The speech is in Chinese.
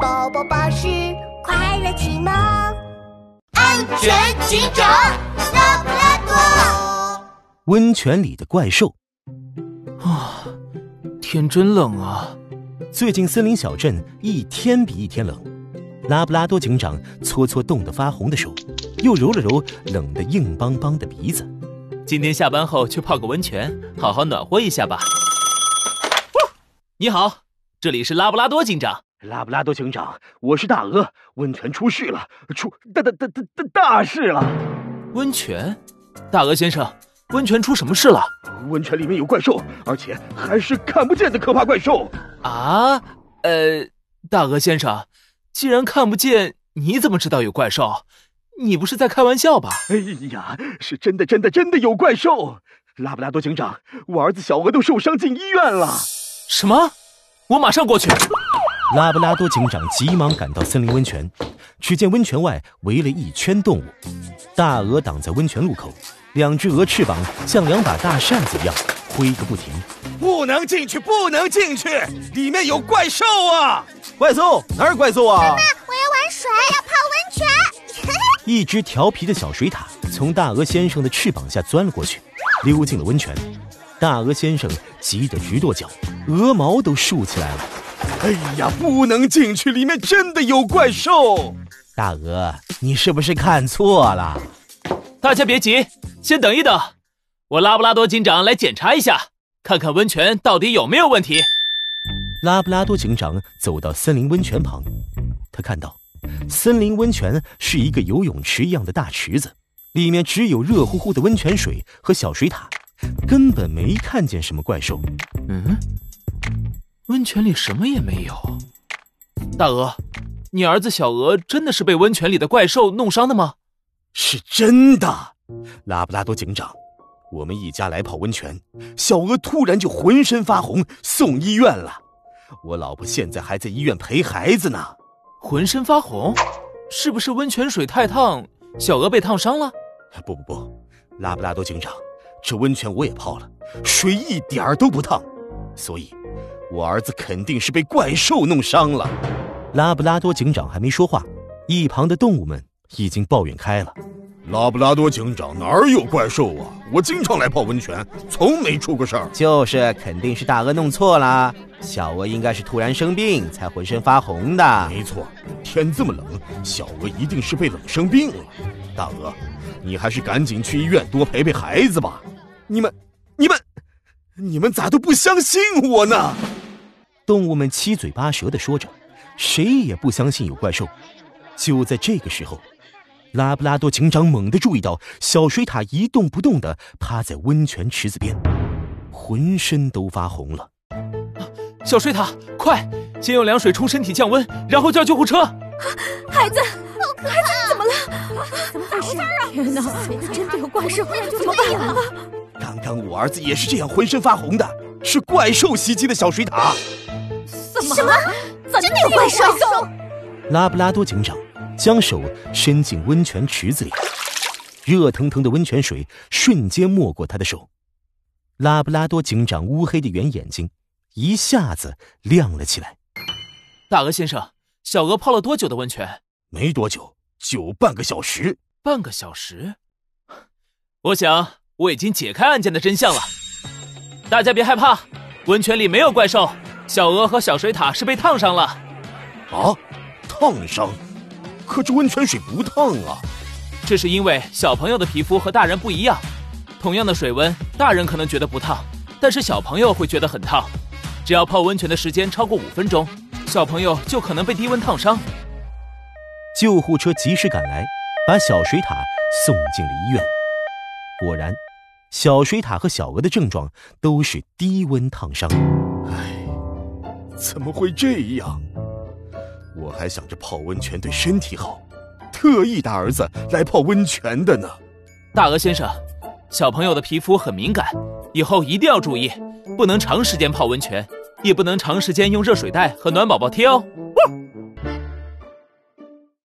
宝宝巴士快乐启蒙，安全警长拉布拉多。温泉里的怪兽啊，天真冷啊！最近森林小镇一天比一天冷，拉布拉多警长搓搓冻得发红的手，又揉了揉冷得硬邦邦的鼻子。今天下班后去泡个温泉，好好暖和一下吧。你好，这里是拉布拉多警长。拉布拉多警长，我是大鹅。温泉出事了，出大大大大大大事了！温泉，大鹅先生，温泉出什么事了？温泉里面有怪兽，而且还是看不见的可怕怪兽。啊，呃，大鹅先生，既然看不见，你怎么知道有怪兽？你不是在开玩笑吧？哎呀，是真的，真的，真的有怪兽！拉布拉多警长，我儿子小鹅都受伤进医院了。什么？我马上过去。拉布拉多警长急忙赶到森林温泉，只见温泉外围了一圈动物，大鹅挡在温泉路口，两只鹅翅膀像两把大扇子一样挥个不停。不能进去，不能进去，里面有怪兽啊！怪兽？哪儿怪兽啊？妈妈，我要玩水，要泡温泉。一只调皮的小水獭从大鹅先生的翅膀下钻了过去，溜进了温泉。大鹅先生急得直跺脚，鹅毛都竖起来了。哎呀，不能进去，里面真的有怪兽！大鹅，你是不是看错了？大家别急，先等一等，我拉布拉多警长来检查一下，看看温泉到底有没有问题。拉布拉多警长走到森林温泉旁，他看到森林温泉是一个游泳池一样的大池子，里面只有热乎乎的温泉水和小水塔。根本没看见什么怪兽。嗯，温泉里什么也没有。大鹅，你儿子小鹅真的是被温泉里的怪兽弄伤的吗？是真的，拉布拉多警长，我们一家来泡温泉，小鹅突然就浑身发红，送医院了。我老婆现在还在医院陪孩子呢。浑身发红，是不是温泉水太烫，小鹅被烫伤了？不不不，拉布拉多警长。这温泉我也泡了，水一点儿都不烫，所以，我儿子肯定是被怪兽弄伤了。拉布拉多警长还没说话，一旁的动物们已经抱怨开了。拉布拉多警长哪儿有怪兽啊？我经常来泡温泉，从没出过事儿。就是，肯定是大鹅弄错了。小鹅应该是突然生病才浑身发红的。没错，天这么冷，小鹅一定是被冷生病了。大鹅，你还是赶紧去医院多陪陪孩子吧。你们，你们，你们咋都不相信我呢？动物们七嘴八舌的说着，谁也不相信有怪兽。就在这个时候，拉布拉多警长猛地注意到小水獭一动不动的趴在温泉池子边，浑身都发红了。小水獭，快，先用凉水冲身体降温，然后叫救护车。孩子，孩子你怎么了？怎么回事啊？天哪，真的有怪兽，怎么办啊？我儿子也是这样，浑身发红的，是怪兽袭击的小水獭。什么？真的有怪兽？拉布拉多警长将手伸进温泉池子里，热腾腾的温泉水瞬间没过他的手。拉布拉多警长乌黑的圆眼睛一下子亮了起来。大鹅先生，小鹅泡了多久的温泉？没多久，就半个小时。半个小时？我想。我已经解开案件的真相了，大家别害怕，温泉里没有怪兽，小鹅和小水獭是被烫伤了。啊，烫伤？可这温泉水不烫啊！这是因为小朋友的皮肤和大人不一样，同样的水温，大人可能觉得不烫，但是小朋友会觉得很烫。只要泡温泉的时间超过五分钟，小朋友就可能被低温烫伤。救护车及时赶来，把小水獭送进了医院。果然。小水獭和小鹅的症状都是低温烫伤。唉，怎么会这样？我还想着泡温泉对身体好，特意带儿子来泡温泉的呢。大鹅先生，小朋友的皮肤很敏感，以后一定要注意，不能长时间泡温泉，也不能长时间用热水袋和暖宝宝贴哦。